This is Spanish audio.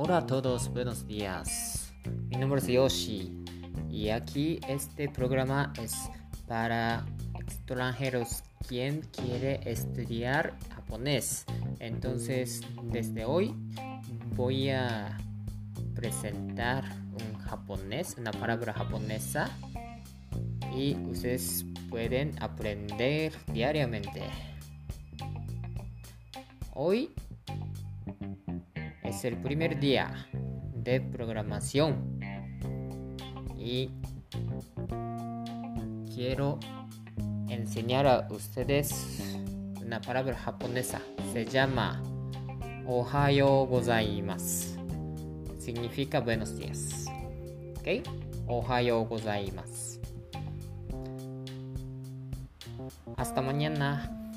Hola a todos, buenos días. Mi nombre es Yoshi y aquí este programa es para extranjeros quien quiere estudiar japonés. Entonces, desde hoy voy a presentar un japonés, una palabra japonesa y ustedes pueden aprender diariamente. Hoy es el primer día de programación y quiero enseñar a ustedes una palabra japonesa. Se llama Ohayo gozaimasu. Significa buenos días. ¿Ok? Ohayo gozaimasu. Hasta mañana.